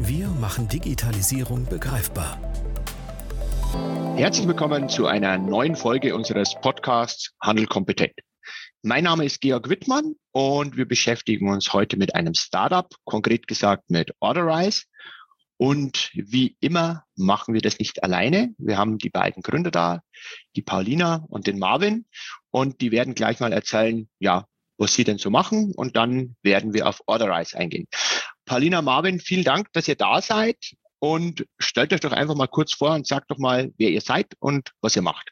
Wir machen Digitalisierung begreifbar. Herzlich willkommen zu einer neuen Folge unseres Podcasts Handel kompetent. Mein Name ist Georg Wittmann und wir beschäftigen uns heute mit einem Startup, konkret gesagt mit Orderize. Und wie immer machen wir das nicht alleine. Wir haben die beiden Gründer da, die Paulina und den Marvin. Und die werden gleich mal erzählen, ja, was sie denn so machen. Und dann werden wir auf Orderize eingehen. Paulina, Marvin, vielen Dank, dass ihr da seid. Und stellt euch doch einfach mal kurz vor und sagt doch mal, wer ihr seid und was ihr macht.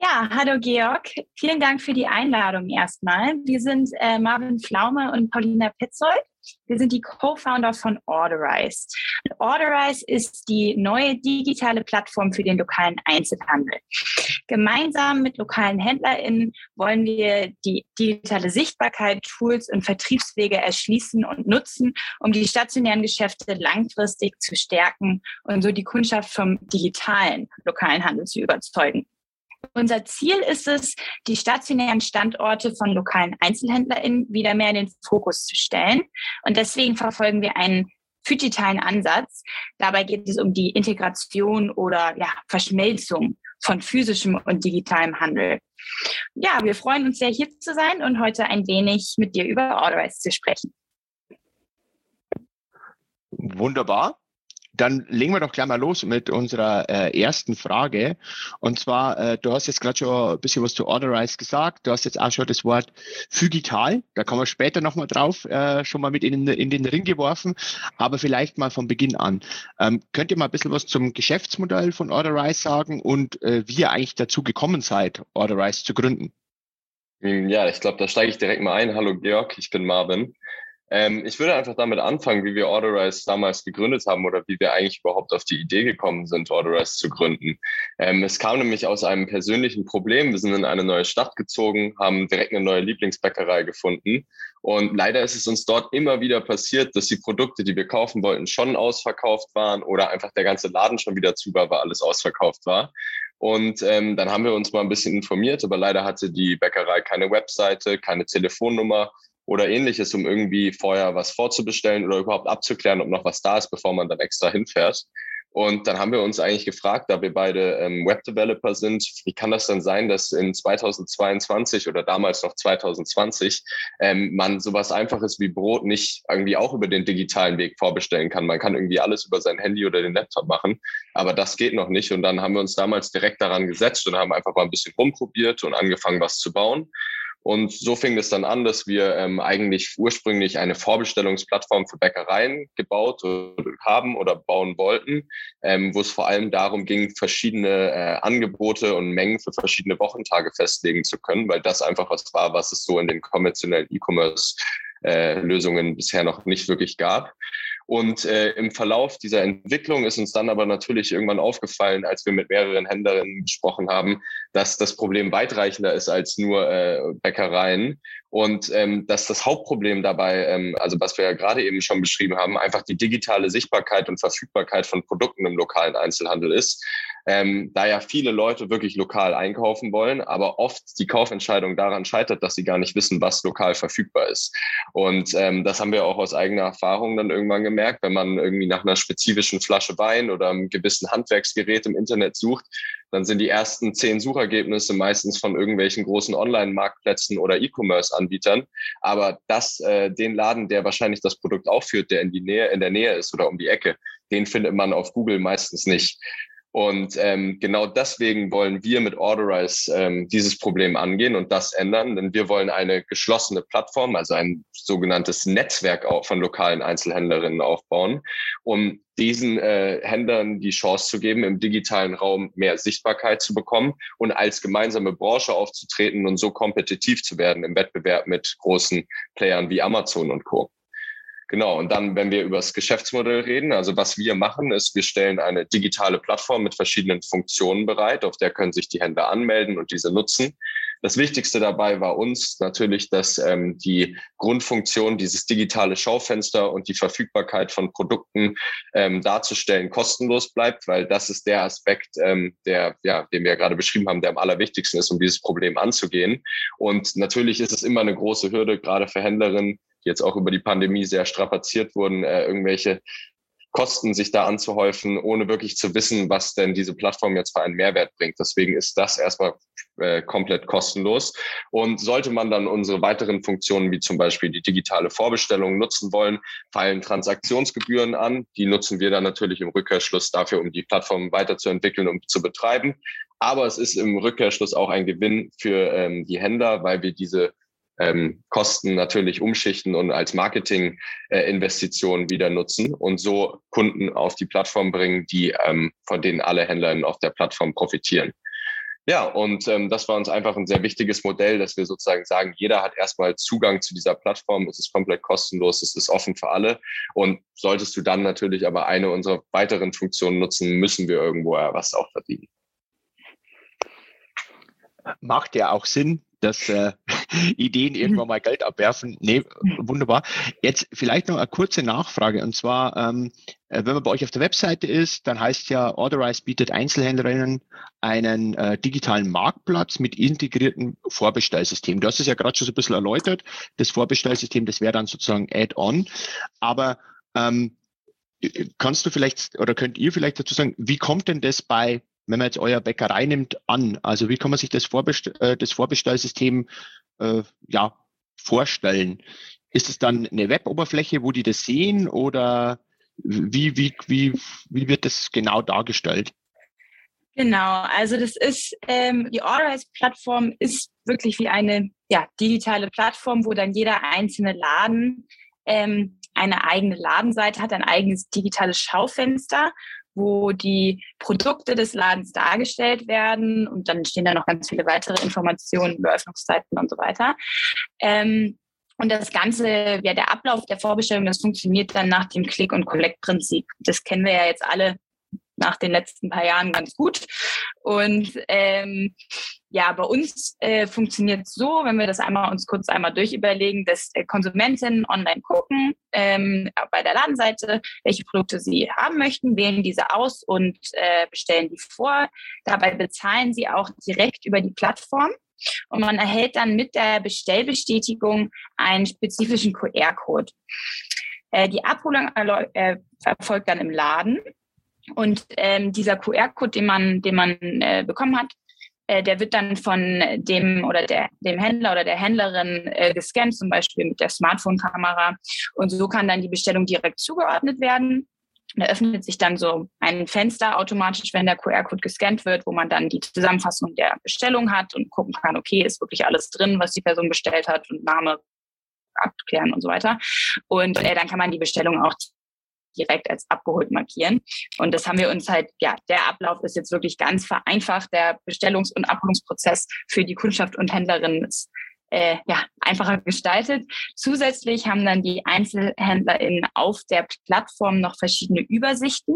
Ja, hallo Georg. Vielen Dank für die Einladung erstmal. Wir sind äh, Marvin Flaume und Paulina Petzold. Wir sind die Co-Founder von Orderize. Orderize ist die neue digitale Plattform für den lokalen Einzelhandel. Gemeinsam mit lokalen HändlerInnen wollen wir die digitale Sichtbarkeit, Tools und Vertriebswege erschließen und nutzen, um die stationären Geschäfte langfristig zu stärken und so die Kundschaft vom digitalen lokalen Handel zu überzeugen. Unser Ziel ist es, die stationären Standorte von lokalen EinzelhändlerInnen wieder mehr in den Fokus zu stellen. Und deswegen verfolgen wir einen digitalen Ansatz. Dabei geht es um die Integration oder ja, Verschmelzung von physischem und digitalem Handel. Ja, wir freuen uns sehr, hier zu sein und heute ein wenig mit dir über Orderize zu sprechen. Wunderbar dann legen wir doch gleich mal los mit unserer äh, ersten Frage. Und zwar, äh, du hast jetzt gerade schon ein bisschen was zu Orderize gesagt. Du hast jetzt auch schon das Wort Phygital. Da kommen wir später nochmal drauf, äh, schon mal mit in, in, den Ring geworfen. Aber vielleicht mal von Beginn an. Ähm, könnt ihr mal ein bisschen was zum Geschäftsmodell von Orderize sagen und äh, wie ihr eigentlich dazu gekommen seid, Orderize zu gründen? Hm, ja, ich glaube, da steige ich direkt mal ein. Hallo Georg, ich bin Marvin. Ähm, ich würde einfach damit anfangen, wie wir Orderize damals gegründet haben oder wie wir eigentlich überhaupt auf die Idee gekommen sind, Orderize zu gründen. Ähm, es kam nämlich aus einem persönlichen Problem. Wir sind in eine neue Stadt gezogen, haben direkt eine neue Lieblingsbäckerei gefunden. Und leider ist es uns dort immer wieder passiert, dass die Produkte, die wir kaufen wollten, schon ausverkauft waren oder einfach der ganze Laden schon wieder zu war, weil alles ausverkauft war. Und ähm, dann haben wir uns mal ein bisschen informiert, aber leider hatte die Bäckerei keine Webseite, keine Telefonnummer oder ähnliches, um irgendwie vorher was vorzubestellen oder überhaupt abzuklären, ob noch was da ist, bevor man dann extra hinfährt. Und dann haben wir uns eigentlich gefragt, da wir beide ähm, Webdeveloper sind, wie kann das denn sein, dass in 2022 oder damals noch 2020 ähm, man sowas Einfaches wie Brot nicht irgendwie auch über den digitalen Weg vorbestellen kann. Man kann irgendwie alles über sein Handy oder den Laptop machen, aber das geht noch nicht. Und dann haben wir uns damals direkt daran gesetzt und haben einfach mal ein bisschen rumprobiert und angefangen, was zu bauen. Und so fing es dann an, dass wir ähm, eigentlich ursprünglich eine Vorbestellungsplattform für Bäckereien gebaut haben oder bauen wollten, ähm, wo es vor allem darum ging, verschiedene äh, Angebote und Mengen für verschiedene Wochentage festlegen zu können, weil das einfach was war, was es so in den konventionellen E-Commerce äh, Lösungen bisher noch nicht wirklich gab. Und äh, im Verlauf dieser Entwicklung ist uns dann aber natürlich irgendwann aufgefallen, als wir mit mehreren Händlerinnen gesprochen haben, dass das Problem weitreichender ist als nur äh, Bäckereien und ähm, dass das Hauptproblem dabei, ähm, also was wir ja gerade eben schon beschrieben haben, einfach die digitale Sichtbarkeit und Verfügbarkeit von Produkten im lokalen Einzelhandel ist. Ähm, da ja viele Leute wirklich lokal einkaufen wollen, aber oft die Kaufentscheidung daran scheitert, dass sie gar nicht wissen, was lokal verfügbar ist. Und ähm, das haben wir auch aus eigener Erfahrung dann irgendwann gemerkt, wenn man irgendwie nach einer spezifischen Flasche Wein oder einem gewissen Handwerksgerät im Internet sucht, dann sind die ersten zehn Suchergebnisse meistens von irgendwelchen großen Online-Marktplätzen oder E-Commerce-Anbietern. Aber das, äh, den Laden, der wahrscheinlich das Produkt aufführt, der in, die Nähe, in der Nähe ist oder um die Ecke, den findet man auf Google meistens nicht. Und ähm, genau deswegen wollen wir mit Orderize ähm, dieses Problem angehen und das ändern, denn wir wollen eine geschlossene Plattform, also ein sogenanntes Netzwerk von lokalen Einzelhändlerinnen aufbauen, um diesen äh, Händlern die Chance zu geben, im digitalen Raum mehr Sichtbarkeit zu bekommen und als gemeinsame Branche aufzutreten und so kompetitiv zu werden im Wettbewerb mit großen Playern wie Amazon und Co. Genau, und dann, wenn wir über das Geschäftsmodell reden, also was wir machen, ist, wir stellen eine digitale Plattform mit verschiedenen Funktionen bereit, auf der können sich die Händler anmelden und diese nutzen. Das Wichtigste dabei war uns natürlich, dass ähm, die Grundfunktion, dieses digitale Schaufenster und die Verfügbarkeit von Produkten ähm, darzustellen, kostenlos bleibt, weil das ist der Aspekt, ähm, der, ja, den wir gerade beschrieben haben, der am allerwichtigsten ist, um dieses Problem anzugehen. Und natürlich ist es immer eine große Hürde, gerade für Händlerinnen, die jetzt auch über die Pandemie sehr strapaziert wurden, äh, irgendwelche Kosten sich da anzuhäufen, ohne wirklich zu wissen, was denn diese Plattform jetzt für einen Mehrwert bringt. Deswegen ist das erstmal äh, komplett kostenlos. Und sollte man dann unsere weiteren Funktionen, wie zum Beispiel die digitale Vorbestellung, nutzen wollen, fallen Transaktionsgebühren an. Die nutzen wir dann natürlich im Rückkehrschluss dafür, um die Plattform weiterzuentwickeln und zu betreiben. Aber es ist im Rückkehrschluss auch ein Gewinn für ähm, die Händler, weil wir diese ähm, Kosten natürlich umschichten und als Marketing-Investition äh, wieder nutzen und so Kunden auf die Plattform bringen, die ähm, von denen alle Händler auf der Plattform profitieren. Ja, und ähm, das war uns einfach ein sehr wichtiges Modell, dass wir sozusagen sagen, jeder hat erstmal Zugang zu dieser Plattform, es ist komplett kostenlos, es ist offen für alle. Und solltest du dann natürlich aber eine unserer weiteren Funktionen nutzen, müssen wir irgendwo was auch verdienen. Macht ja auch Sinn, dass äh, Ideen irgendwann mal Geld abwerfen. Nee, wunderbar. Jetzt vielleicht noch eine kurze Nachfrage. Und zwar, ähm, äh, wenn man bei euch auf der Webseite ist, dann heißt ja, Authorize bietet Einzelhändlerinnen einen äh, digitalen Marktplatz mit integriertem Vorbestellsystem. Du hast es ja gerade schon so ein bisschen erläutert. Das Vorbestellsystem, das wäre dann sozusagen Add-on. Aber ähm, kannst du vielleicht oder könnt ihr vielleicht dazu sagen, wie kommt denn das bei wenn man jetzt euer Bäckerei nimmt, an? Also wie kann man sich das, Vorbest äh, das Vorbestellsystem äh, ja, vorstellen? Ist es dann eine Web-Oberfläche, wo die das sehen oder wie, wie, wie, wie wird das genau dargestellt? Genau, also das ist, ähm, die Orderize-Plattform ist wirklich wie eine ja, digitale Plattform, wo dann jeder einzelne Laden ähm, eine eigene Ladenseite hat, ein eigenes digitales Schaufenster wo die Produkte des Ladens dargestellt werden und dann stehen da noch ganz viele weitere Informationen über Öffnungszeiten und so weiter. Ähm, und das Ganze, ja, der Ablauf der Vorbestellung, das funktioniert dann nach dem Click- und Collect-Prinzip. Das kennen wir ja jetzt alle nach den letzten paar Jahren ganz gut. Und ähm, ja, bei uns äh, funktioniert es so, wenn wir das einmal uns kurz einmal durchüberlegen, dass äh, Konsumentinnen online gucken ähm, bei der Ladenseite, welche Produkte sie haben möchten, wählen diese aus und äh, bestellen die vor. Dabei bezahlen sie auch direkt über die Plattform. Und man erhält dann mit der Bestellbestätigung einen spezifischen QR-Code. Äh, die Abholung äh, erfolgt dann im Laden. Und ähm, dieser QR-Code, den man, den man äh, bekommen hat, äh, der wird dann von dem oder der, dem Händler oder der Händlerin äh, gescannt, zum Beispiel mit der Smartphone-Kamera. Und so kann dann die Bestellung direkt zugeordnet werden. Da öffnet sich dann so ein Fenster automatisch, wenn der QR-Code gescannt wird, wo man dann die Zusammenfassung der Bestellung hat und gucken kann, okay, ist wirklich alles drin, was die Person bestellt hat und Name abklären und so weiter. Und äh, dann kann man die Bestellung auch direkt als abgeholt markieren. Und das haben wir uns halt, ja, der Ablauf ist jetzt wirklich ganz vereinfacht. Der Bestellungs- und Abholungsprozess für die Kundschaft und Händlerinnen ist äh, ja, einfacher gestaltet. Zusätzlich haben dann die EinzelhändlerInnen auf der Plattform noch verschiedene Übersichten,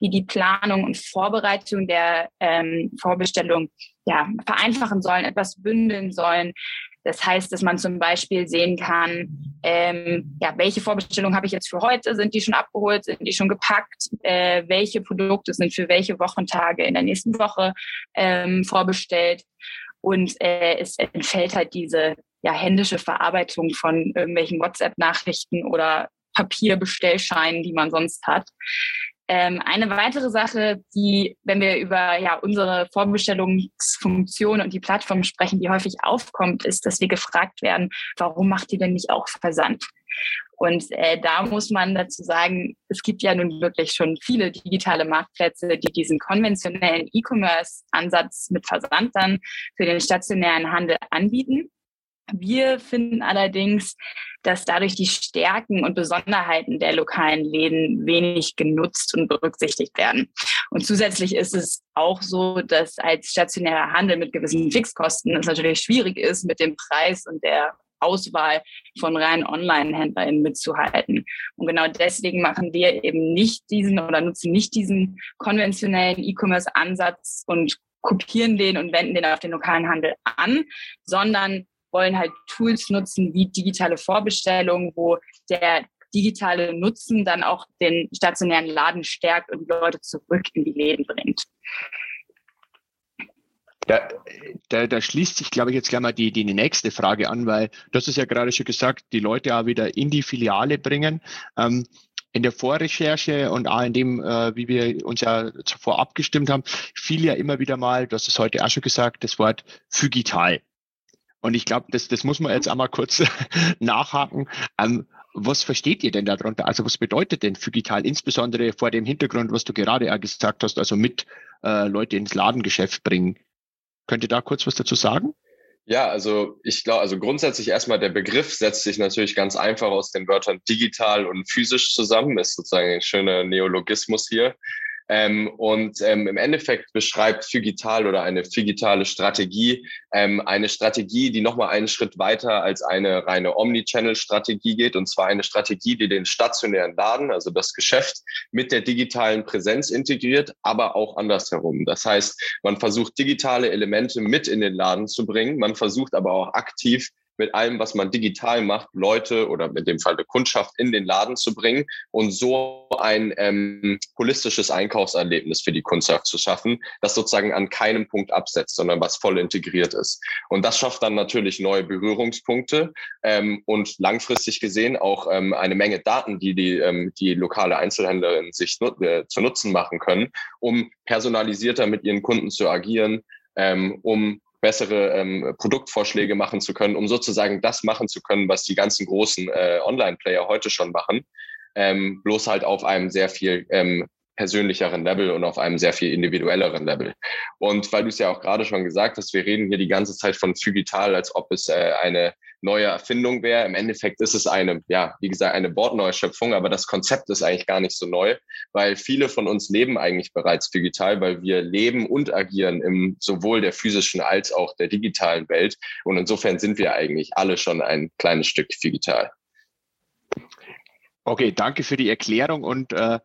die die Planung und Vorbereitung der ähm, Vorbestellung ja, vereinfachen sollen, etwas bündeln sollen, das heißt, dass man zum Beispiel sehen kann, ähm, ja, welche Vorbestellungen habe ich jetzt für heute? Sind die schon abgeholt? Sind die schon gepackt? Äh, welche Produkte sind für welche Wochentage in der nächsten Woche ähm, vorbestellt? Und äh, es entfällt halt diese ja, händische Verarbeitung von irgendwelchen WhatsApp-Nachrichten oder Papierbestellscheinen, die man sonst hat. Ähm, eine weitere Sache, die, wenn wir über ja, unsere Vorbestellungsfunktion und die Plattform sprechen, die häufig aufkommt, ist, dass wir gefragt werden, warum macht ihr denn nicht auch Versand? Und äh, da muss man dazu sagen, es gibt ja nun wirklich schon viele digitale Marktplätze, die diesen konventionellen E-Commerce-Ansatz mit Versand dann für den stationären Handel anbieten. Wir finden allerdings, dass dadurch die Stärken und Besonderheiten der lokalen Läden wenig genutzt und berücksichtigt werden. Und zusätzlich ist es auch so, dass als stationärer Handel mit gewissen Fixkosten es natürlich schwierig ist, mit dem Preis und der Auswahl von reinen Online-HändlerInnen mitzuhalten. Und genau deswegen machen wir eben nicht diesen oder nutzen nicht diesen konventionellen E-Commerce-Ansatz und kopieren den und wenden den auf den lokalen Handel an, sondern wollen halt Tools nutzen wie digitale Vorbestellungen, wo der digitale Nutzen dann auch den stationären Laden stärkt und Leute zurück in die Läden bringt. Da, da, da schließt sich, glaube ich, jetzt gleich mal die, die nächste Frage an, weil das ist ja gerade schon gesagt, die Leute auch wieder in die Filiale bringen. Ähm, in der Vorrecherche und auch in dem, äh, wie wir uns ja zuvor abgestimmt haben, fiel ja immer wieder mal, das ist heute auch schon gesagt, das Wort Phygital. Und ich glaube, das, das muss man jetzt einmal kurz nachhaken. Ähm, was versteht ihr denn darunter? Also was bedeutet denn Phygital, insbesondere vor dem Hintergrund, was du gerade gesagt hast, also mit äh, Leute ins Ladengeschäft bringen? Könnt ihr da kurz was dazu sagen? Ja, also ich glaube, also grundsätzlich erstmal der Begriff setzt sich natürlich ganz einfach aus den Wörtern digital und physisch zusammen, ist sozusagen ein schöner Neologismus hier. Ähm, und ähm, im Endeffekt beschreibt Figital oder eine Figitale Strategie ähm, eine Strategie, die nochmal einen Schritt weiter als eine reine Omnichannel-Strategie geht. Und zwar eine Strategie, die den stationären Laden, also das Geschäft, mit der digitalen Präsenz integriert, aber auch andersherum. Das heißt, man versucht digitale Elemente mit in den Laden zu bringen. Man versucht aber auch aktiv mit allem, was man digital macht, Leute oder mit dem Fall der Kundschaft in den Laden zu bringen und so ein ähm, holistisches Einkaufserlebnis für die Kundschaft zu schaffen, das sozusagen an keinem Punkt absetzt, sondern was voll integriert ist. Und das schafft dann natürlich neue Berührungspunkte ähm, und langfristig gesehen auch ähm, eine Menge Daten, die die, ähm, die lokale Einzelhändlerin sich nut äh, zu Nutzen machen können, um personalisierter mit ihren Kunden zu agieren, ähm, um bessere ähm, Produktvorschläge machen zu können, um sozusagen das machen zu können, was die ganzen großen äh, Online-Player heute schon machen, ähm, bloß halt auf einem sehr viel ähm, persönlicheren Level und auf einem sehr viel individuelleren Level. Und weil du es ja auch gerade schon gesagt hast, wir reden hier die ganze Zeit von Phygital, als ob es äh, eine neue Erfindung wäre. Im Endeffekt ist es eine, ja, wie gesagt, eine Bordneuschöpfung, aber das Konzept ist eigentlich gar nicht so neu, weil viele von uns leben eigentlich bereits digital, weil wir leben und agieren im sowohl der physischen als auch der digitalen Welt. Und insofern sind wir eigentlich alle schon ein kleines Stück digital. Okay, danke für die Erklärung und äh,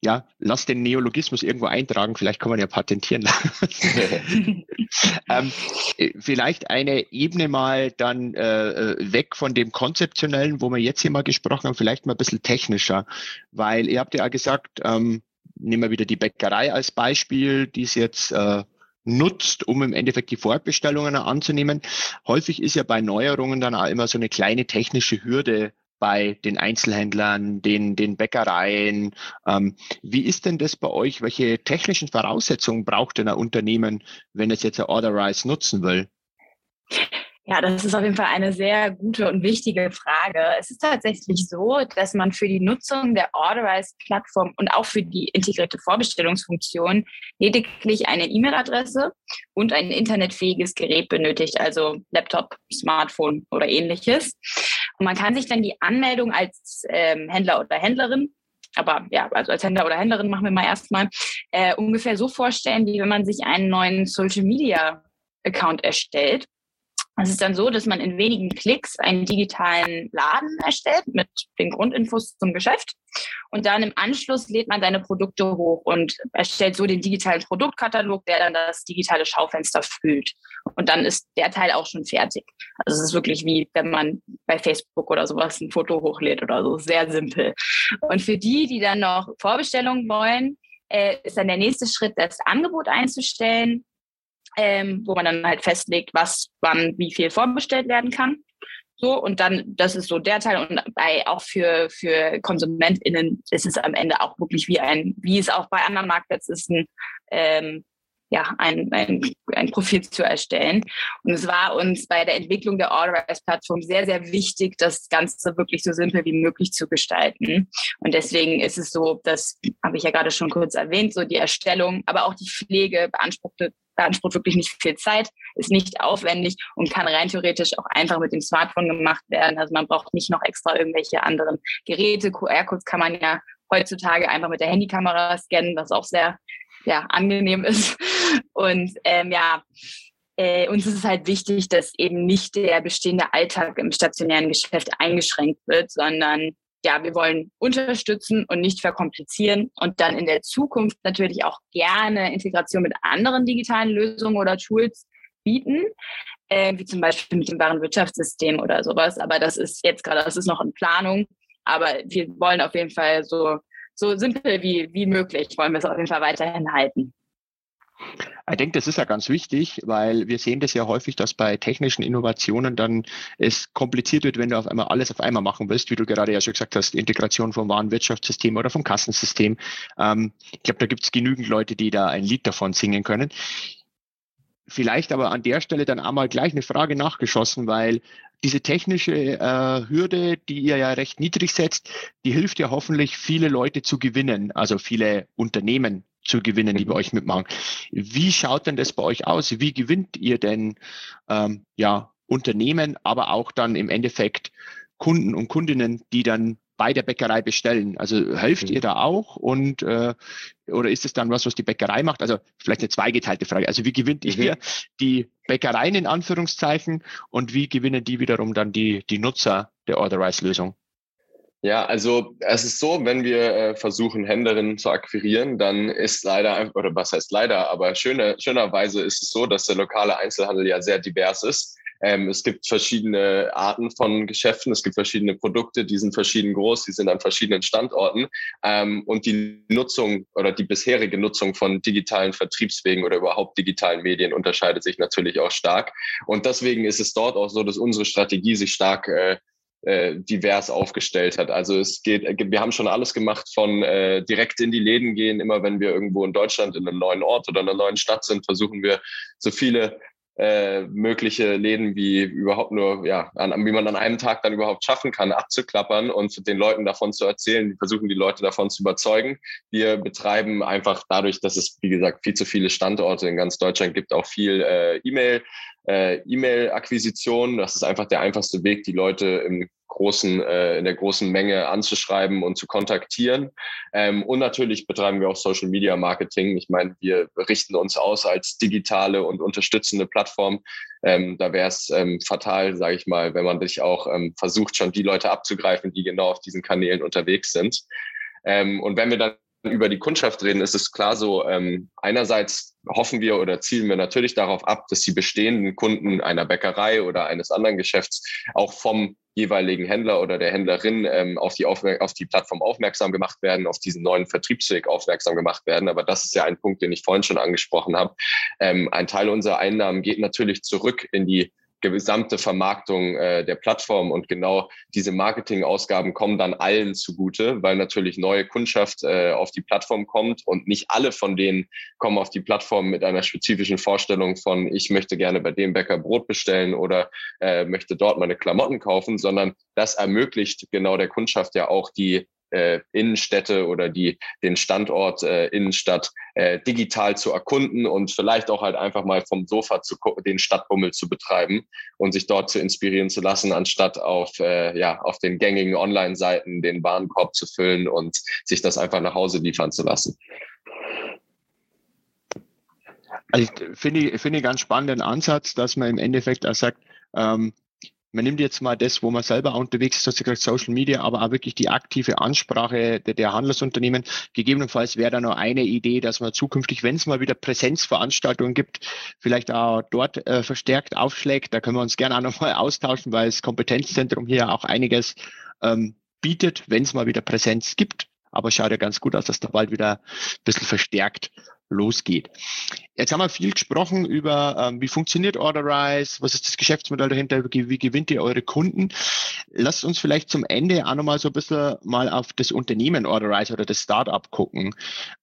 ja, lass den Neologismus irgendwo eintragen, vielleicht kann man ja patentieren. ähm, vielleicht eine Ebene mal dann äh, weg von dem Konzeptionellen, wo wir jetzt hier mal gesprochen haben, vielleicht mal ein bisschen technischer, weil ihr habt ja auch gesagt, ähm, nehmen wir wieder die Bäckerei als Beispiel, die es jetzt äh, nutzt, um im Endeffekt die Vorbestellungen anzunehmen. Häufig ist ja bei Neuerungen dann auch immer so eine kleine technische Hürde bei den Einzelhändlern, den, den Bäckereien. Ähm, wie ist denn das bei euch? Welche technischen Voraussetzungen braucht denn ein Unternehmen, wenn es jetzt Orderize nutzen will? Ja, das ist auf jeden Fall eine sehr gute und wichtige Frage. Es ist tatsächlich so, dass man für die Nutzung der Orderize-Plattform und auch für die integrierte Vorbestellungsfunktion lediglich eine E-Mail-Adresse und ein internetfähiges Gerät benötigt, also Laptop, Smartphone oder ähnliches. Und man kann sich dann die Anmeldung als ähm, Händler oder Händlerin aber ja, also als Händler oder Händlerin machen wir mal erstmal äh, ungefähr so vorstellen, wie wenn man sich einen neuen Social Media Account erstellt. Es ist dann so, dass man in wenigen Klicks einen digitalen Laden erstellt mit den Grundinfos zum Geschäft. Und dann im Anschluss lädt man seine Produkte hoch und erstellt so den digitalen Produktkatalog, der dann das digitale Schaufenster füllt. Und dann ist der Teil auch schon fertig. Also es ist wirklich wie, wenn man bei Facebook oder sowas ein Foto hochlädt oder so. Sehr simpel. Und für die, die dann noch Vorbestellungen wollen, äh, ist dann der nächste Schritt, das Angebot einzustellen ähm, wo man dann halt festlegt, was wann wie viel vorbestellt werden kann. So, und dann, das ist so der Teil. Und bei, auch für, für KonsumentInnen ist es am Ende auch wirklich wie ein, wie es auch bei anderen Marktplätzen ist, ein, ähm, ja, ein, ein, ein Profil zu erstellen. Und es war uns bei der Entwicklung der Orderize-Plattform sehr, sehr wichtig, das Ganze wirklich so simpel wie möglich zu gestalten. Und deswegen ist es so, das habe ich ja gerade schon kurz erwähnt, so die Erstellung, aber auch die Pflege beanspruchte beansprucht wirklich nicht viel Zeit, ist nicht aufwendig und kann rein theoretisch auch einfach mit dem Smartphone gemacht werden. Also man braucht nicht noch extra irgendwelche anderen Geräte. QR-Codes kann man ja heutzutage einfach mit der Handykamera scannen, was auch sehr ja, angenehm ist. Und ähm, ja, äh, uns ist es halt wichtig, dass eben nicht der bestehende Alltag im stationären Geschäft eingeschränkt wird, sondern ja, wir wollen unterstützen und nicht verkomplizieren und dann in der Zukunft natürlich auch gerne Integration mit anderen digitalen Lösungen oder Tools bieten, äh, wie zum Beispiel mit dem Warenwirtschaftssystem oder sowas. Aber das ist jetzt gerade, das ist noch in Planung. Aber wir wollen auf jeden Fall so, so simpel wie, wie möglich, wollen wir es auf jeden Fall weiterhin halten. Ich denke, das ist ja ganz wichtig, weil wir sehen das ja häufig, dass bei technischen Innovationen dann es kompliziert wird, wenn du auf einmal alles auf einmal machen willst, wie du gerade ja schon gesagt hast, Integration vom Warenwirtschaftssystem oder vom Kassensystem. Ähm, ich glaube, da gibt es genügend Leute, die da ein Lied davon singen können. Vielleicht aber an der Stelle dann einmal gleich eine Frage nachgeschossen, weil diese technische äh, Hürde, die ihr ja recht niedrig setzt, die hilft ja hoffentlich viele Leute zu gewinnen, also viele Unternehmen zu gewinnen, die bei euch mitmachen. Wie schaut denn das bei euch aus? Wie gewinnt ihr denn ähm, ja Unternehmen, aber auch dann im Endeffekt Kunden und Kundinnen, die dann bei der Bäckerei bestellen? Also helft mhm. ihr da auch und äh, oder ist es dann was, was die Bäckerei macht? Also vielleicht eine zweigeteilte Frage. Also wie gewinnt mhm. ihr die Bäckereien in Anführungszeichen und wie gewinnen die wiederum dann die, die Nutzer der Authorize-Lösung? Ja, also es ist so, wenn wir äh, versuchen, Händlerinnen zu akquirieren, dann ist leider, oder was heißt leider, aber schöne, schönerweise ist es so, dass der lokale Einzelhandel ja sehr divers ist. Ähm, es gibt verschiedene Arten von Geschäften, es gibt verschiedene Produkte, die sind verschieden groß, die sind an verschiedenen Standorten. Ähm, und die Nutzung oder die bisherige Nutzung von digitalen Vertriebswegen oder überhaupt digitalen Medien unterscheidet sich natürlich auch stark. Und deswegen ist es dort auch so, dass unsere Strategie sich stark äh, äh, divers aufgestellt hat. Also es geht, wir haben schon alles gemacht von äh, direkt in die Läden gehen. Immer wenn wir irgendwo in Deutschland in einem neuen Ort oder einer neuen Stadt sind, versuchen wir so viele äh, mögliche Läden wie überhaupt nur, ja, an, wie man an einem Tag dann überhaupt schaffen kann, abzuklappern und den Leuten davon zu erzählen. Versuchen die Leute davon zu überzeugen. Wir betreiben einfach dadurch, dass es, wie gesagt, viel zu viele Standorte in ganz Deutschland gibt, auch viel äh, E-Mail, äh, E-Mail-Akquisition. Das ist einfach der einfachste Weg, die Leute im großen, äh, in der großen Menge anzuschreiben und zu kontaktieren. Ähm, und natürlich betreiben wir auch Social Media Marketing. Ich meine, wir richten uns aus als digitale und unterstützende Plattform. Ähm, da wäre es ähm, fatal, sage ich mal, wenn man sich auch ähm, versucht, schon die Leute abzugreifen, die genau auf diesen Kanälen unterwegs sind. Ähm, und wenn wir dann über die Kundschaft reden, ist es klar so, ähm, einerseits hoffen wir oder zielen wir natürlich darauf ab, dass die bestehenden Kunden einer Bäckerei oder eines anderen Geschäfts auch vom jeweiligen Händler oder der Händlerin ähm, auf, die auf die Plattform aufmerksam gemacht werden, auf diesen neuen Vertriebsweg aufmerksam gemacht werden. Aber das ist ja ein Punkt, den ich vorhin schon angesprochen habe. Ähm, ein Teil unserer Einnahmen geht natürlich zurück in die gesamte Vermarktung äh, der Plattform und genau diese Marketingausgaben kommen dann allen zugute, weil natürlich neue Kundschaft äh, auf die Plattform kommt und nicht alle von denen kommen auf die Plattform mit einer spezifischen Vorstellung von, ich möchte gerne bei dem Bäcker Brot bestellen oder äh, möchte dort meine Klamotten kaufen, sondern das ermöglicht genau der Kundschaft ja auch die äh, Innenstädte oder die, den Standort äh, Innenstadt äh, digital zu erkunden und vielleicht auch halt einfach mal vom Sofa zu den Stadtbummel zu betreiben und sich dort zu inspirieren zu lassen, anstatt auf, äh, ja, auf den gängigen Online-Seiten den Warenkorb zu füllen und sich das einfach nach Hause liefern zu lassen. Also ich finde, finde ganz spannenden Ansatz, dass man im Endeffekt auch sagt, ähm, man nimmt jetzt mal das, wo man selber unterwegs ist, sozusagen Social Media, aber auch wirklich die aktive Ansprache der, der Handelsunternehmen. Gegebenenfalls wäre da noch eine Idee, dass man zukünftig, wenn es mal wieder Präsenzveranstaltungen gibt, vielleicht auch dort äh, verstärkt aufschlägt. Da können wir uns gerne auch nochmal austauschen, weil das Kompetenzzentrum hier auch einiges ähm, bietet, wenn es mal wieder Präsenz gibt. Aber schaut ja ganz gut aus, dass da bald wieder ein bisschen verstärkt losgeht. Jetzt haben wir viel gesprochen über, ähm, wie funktioniert Orderize, was ist das Geschäftsmodell dahinter, wie, gewinnt ihr eure Kunden. Lasst uns vielleicht zum Ende auch nochmal so ein bisschen mal auf das Unternehmen Orderize oder das Startup gucken.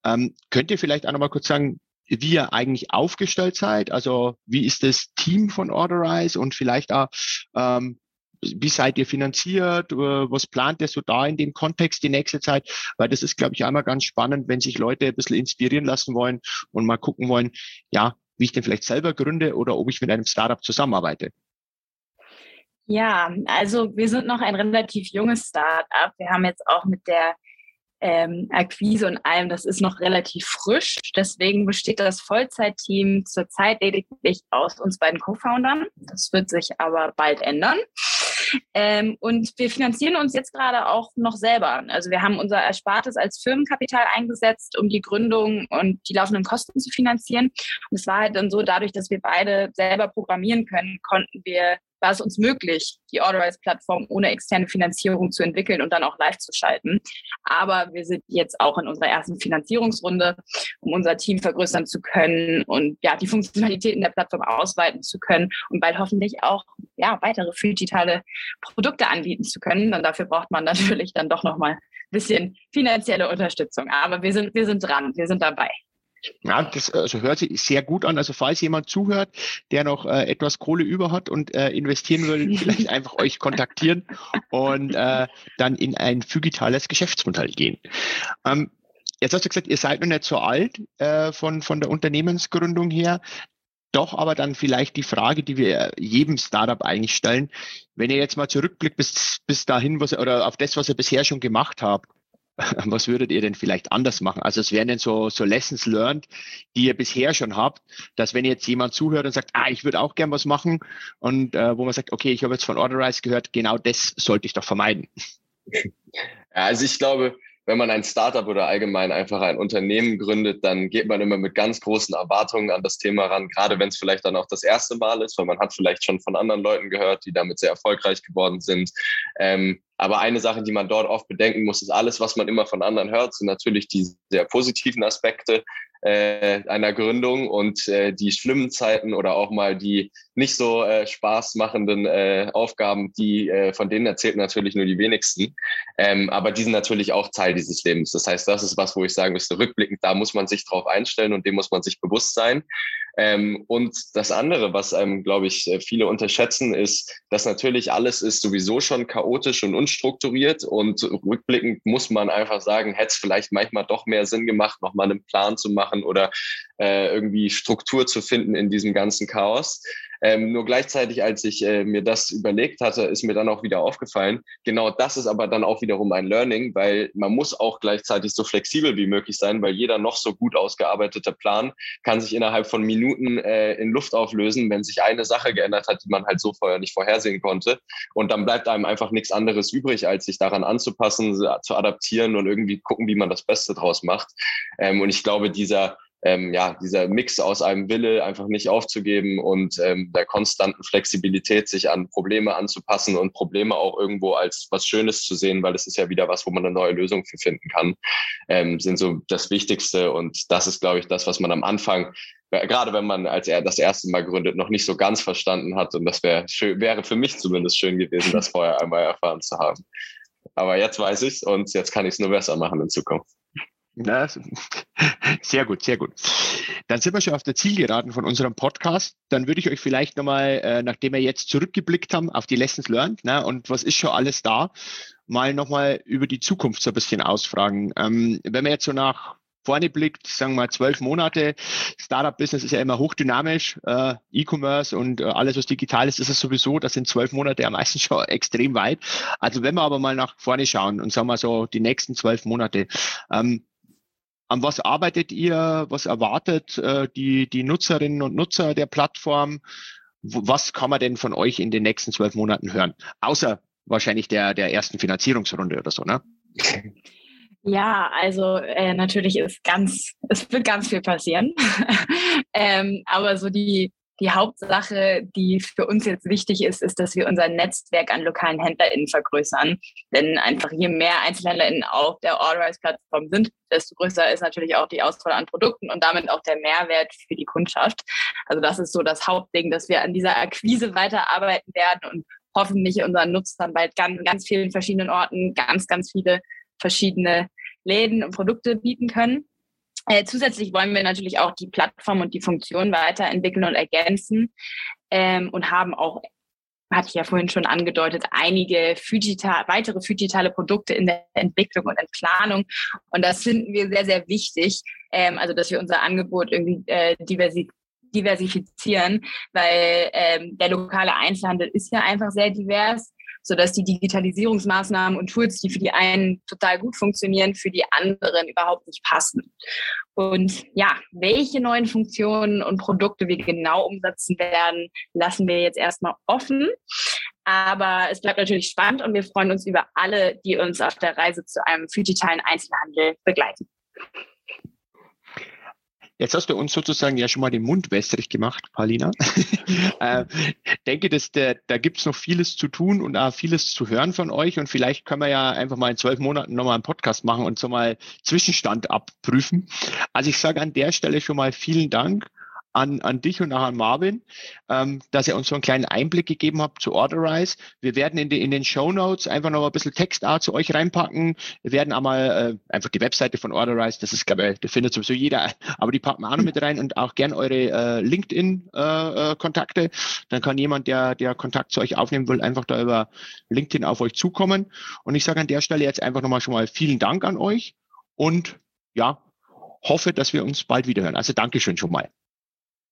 Ähm, könnt ihr vielleicht auch nochmal kurz sagen, wie ihr eigentlich aufgestellt seid? Also wie ist das Team von Orderize und vielleicht auch, ähm, wie seid ihr finanziert? Äh, was plant ihr so da in dem Kontext die nächste Zeit? Weil das ist, glaube ich, einmal ganz spannend, wenn sich Leute ein bisschen inspirieren lassen wollen und mal gucken wollen, ja, wie ich denn vielleicht selber gründe oder ob ich mit einem Startup zusammenarbeite. Ja, also wir sind noch ein relativ junges Startup. Wir haben jetzt auch mit der ähm, Akquise und allem, das ist noch relativ frisch. Deswegen besteht das Vollzeitteam zurzeit lediglich aus uns beiden Co-Foundern. Das wird sich aber bald ändern. Ähm, und wir finanzieren uns jetzt gerade auch noch selber. Also wir haben unser Erspartes als Firmenkapital eingesetzt, um die Gründung und die laufenden Kosten zu finanzieren. Und es war halt dann so, dadurch, dass wir beide selber programmieren können, konnten wir war es uns möglich, die Authorize-Plattform ohne externe Finanzierung zu entwickeln und dann auch live zu schalten. Aber wir sind jetzt auch in unserer ersten Finanzierungsrunde, um unser Team vergrößern zu können und ja, die Funktionalitäten der Plattform ausweiten zu können und bald hoffentlich auch ja, weitere digitale Produkte anbieten zu können. Und dafür braucht man natürlich dann doch nochmal ein bisschen finanzielle Unterstützung. Aber wir sind, wir sind dran, wir sind dabei. Ja, das also hört sich sehr gut an. Also falls jemand zuhört, der noch äh, etwas Kohle über hat und äh, investieren will, vielleicht einfach euch kontaktieren und äh, dann in ein digitales Geschäftsmodell gehen. Ähm, jetzt hast du gesagt, ihr seid noch nicht so alt äh, von, von der Unternehmensgründung her. Doch aber dann vielleicht die Frage, die wir jedem Startup eigentlich stellen, wenn ihr jetzt mal zurückblickt bis, bis dahin, was oder auf das, was ihr bisher schon gemacht habt, was würdet ihr denn vielleicht anders machen? Also es wären denn so, so Lessons learned, die ihr bisher schon habt, dass wenn jetzt jemand zuhört und sagt, ah, ich würde auch gern was machen und äh, wo man sagt, okay, ich habe jetzt von Orderize gehört, genau das sollte ich doch vermeiden. Also ich glaube, wenn man ein Startup oder allgemein einfach ein Unternehmen gründet, dann geht man immer mit ganz großen Erwartungen an das Thema ran, gerade wenn es vielleicht dann auch das erste Mal ist, weil man hat vielleicht schon von anderen Leuten gehört, die damit sehr erfolgreich geworden sind. Ähm, aber eine Sache, die man dort oft bedenken muss, ist alles, was man immer von anderen hört, sind natürlich die sehr positiven Aspekte äh, einer Gründung und äh, die schlimmen Zeiten oder auch mal die nicht so äh, spaßmachenden äh, Aufgaben, die äh, von denen erzählt natürlich nur die wenigsten. Ähm, aber die sind natürlich auch Teil dieses Lebens. Das heißt, das ist was, wo ich sagen müsste, rückblickend, da muss man sich drauf einstellen und dem muss man sich bewusst sein. Ähm, und das andere, was einem, glaube ich, äh, viele unterschätzen, ist, dass natürlich alles ist sowieso schon chaotisch und unstrukturiert und rückblickend muss man einfach sagen, hätte es vielleicht manchmal doch mehr Sinn gemacht, nochmal einen Plan zu machen oder äh, irgendwie Struktur zu finden in diesem ganzen Chaos. Ähm, nur gleichzeitig, als ich äh, mir das überlegt hatte, ist mir dann auch wieder aufgefallen, genau das ist aber dann auch wiederum ein Learning, weil man muss auch gleichzeitig so flexibel wie möglich sein, weil jeder noch so gut ausgearbeitete Plan kann sich innerhalb von Minuten äh, in Luft auflösen, wenn sich eine Sache geändert hat, die man halt so vorher nicht vorhersehen konnte. Und dann bleibt einem einfach nichts anderes übrig, als sich daran anzupassen, zu adaptieren und irgendwie gucken, wie man das Beste draus macht. Ähm, und ich glaube, dieser ähm, ja, dieser Mix aus einem Wille, einfach nicht aufzugeben und ähm, der konstanten Flexibilität, sich an Probleme anzupassen und Probleme auch irgendwo als was Schönes zu sehen, weil es ist ja wieder was, wo man eine neue Lösung für finden kann, ähm, sind so das Wichtigste. Und das ist, glaube ich, das, was man am Anfang äh, gerade wenn man als er das erste Mal gründet, noch nicht so ganz verstanden hat. Und das wäre wäre für mich zumindest schön gewesen, das vorher einmal erfahren zu haben. Aber jetzt weiß ich es und jetzt kann ich es nur besser machen in Zukunft. Na, sehr gut, sehr gut. Dann sind wir schon auf der Zielgeraden von unserem Podcast. Dann würde ich euch vielleicht nochmal, äh, nachdem wir jetzt zurückgeblickt haben auf die Lessons learned ne, und was ist schon alles da, mal nochmal über die Zukunft so ein bisschen ausfragen. Ähm, wenn man jetzt so nach vorne blickt, sagen wir mal zwölf Monate, Startup-Business ist ja immer hochdynamisch, äh, E-Commerce und äh, alles, was digital ist, ist es sowieso, das sind zwölf Monate ja meistens schon extrem weit. Also wenn wir aber mal nach vorne schauen und sagen wir so die nächsten zwölf Monate, ähm, an was arbeitet ihr? Was erwartet äh, die, die Nutzerinnen und Nutzer der Plattform? Was kann man denn von euch in den nächsten zwölf Monaten hören? Außer wahrscheinlich der, der ersten Finanzierungsrunde oder so, ne? Ja, also äh, natürlich ist ganz, es wird ganz viel passieren. ähm, aber so die, die Hauptsache, die für uns jetzt wichtig ist, ist, dass wir unser Netzwerk an lokalen HändlerInnen vergrößern. Denn einfach je mehr EinzelhändlerInnen auf der Orderize-Plattform sind, desto größer ist natürlich auch die Auswahl an Produkten und damit auch der Mehrwert für die Kundschaft. Also das ist so das Hauptding, dass wir an dieser Akquise weiterarbeiten werden und hoffentlich unseren Nutzern bald ganz, ganz vielen verschiedenen Orten ganz, ganz viele verschiedene Läden und Produkte bieten können. Äh, zusätzlich wollen wir natürlich auch die Plattform und die Funktion weiterentwickeln und ergänzen ähm, und haben auch, hatte ich ja vorhin schon angedeutet, einige Fujita, weitere digitale Produkte in der Entwicklung und in Planung. Und das finden wir sehr, sehr wichtig, ähm, also dass wir unser Angebot irgendwie äh, diversi diversifizieren, weil ähm, der lokale Einzelhandel ist ja einfach sehr divers sodass die Digitalisierungsmaßnahmen und Tools, die für die einen total gut funktionieren, für die anderen überhaupt nicht passen. Und ja, welche neuen Funktionen und Produkte wir genau umsetzen werden, lassen wir jetzt erstmal offen. Aber es bleibt natürlich spannend und wir freuen uns über alle, die uns auf der Reise zu einem digitalen Einzelhandel begleiten. Jetzt hast du uns sozusagen ja schon mal den Mund wässrig gemacht, Paulina. äh, denke, dass der, da gibt es noch vieles zu tun und auch vieles zu hören von euch. Und vielleicht können wir ja einfach mal in zwölf Monaten nochmal einen Podcast machen und so mal Zwischenstand abprüfen. Also ich sage an der Stelle schon mal vielen Dank an, an dich und auch an Marvin, ähm, dass ihr uns so einen kleinen Einblick gegeben habt zu Orderize. Wir werden in, die, in den Show Notes einfach noch ein bisschen Textart zu euch reinpacken. Wir werden einmal äh, einfach die Webseite von Orderize, das ist, glaube ich, das findet sowieso jeder, aber die packen wir auch noch mit rein und auch gern eure äh, LinkedIn-Kontakte. Äh, äh Dann kann jemand, der, der Kontakt zu euch aufnehmen will, einfach da über LinkedIn auf euch zukommen. Und ich sage an der Stelle jetzt einfach nochmal schon mal vielen Dank an euch und ja, hoffe, dass wir uns bald wieder hören. Also Dankeschön schon mal.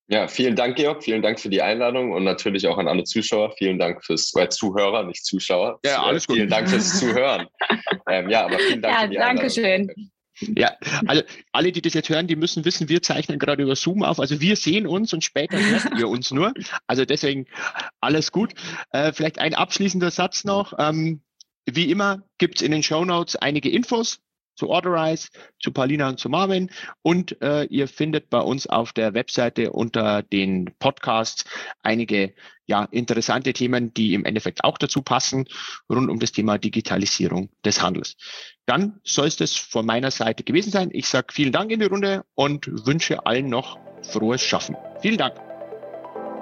Ja, vielen Dank, Georg. Vielen Dank für die Einladung und natürlich auch an alle Zuschauer. Vielen Dank fürs äh, Zuhörer, nicht Zuschauer. Ja, alles gut. Vielen Dank fürs Zuhören. ähm, ja, aber vielen Dank ja, für die danke schön. Ja, also alle, die das jetzt hören, die müssen wissen, wir zeichnen gerade über Zoom auf. Also wir sehen uns und später hört ihr uns nur. Also deswegen alles gut. Äh, vielleicht ein abschließender Satz noch. Ähm, wie immer gibt's in den Show Notes einige Infos zu Orderize, zu Paulina und zu Marvin. Und äh, ihr findet bei uns auf der Webseite unter den Podcasts einige ja, interessante Themen, die im Endeffekt auch dazu passen, rund um das Thema Digitalisierung des Handels. Dann soll es das von meiner Seite gewesen sein. Ich sage vielen Dank in die Runde und wünsche allen noch frohes Schaffen. Vielen Dank.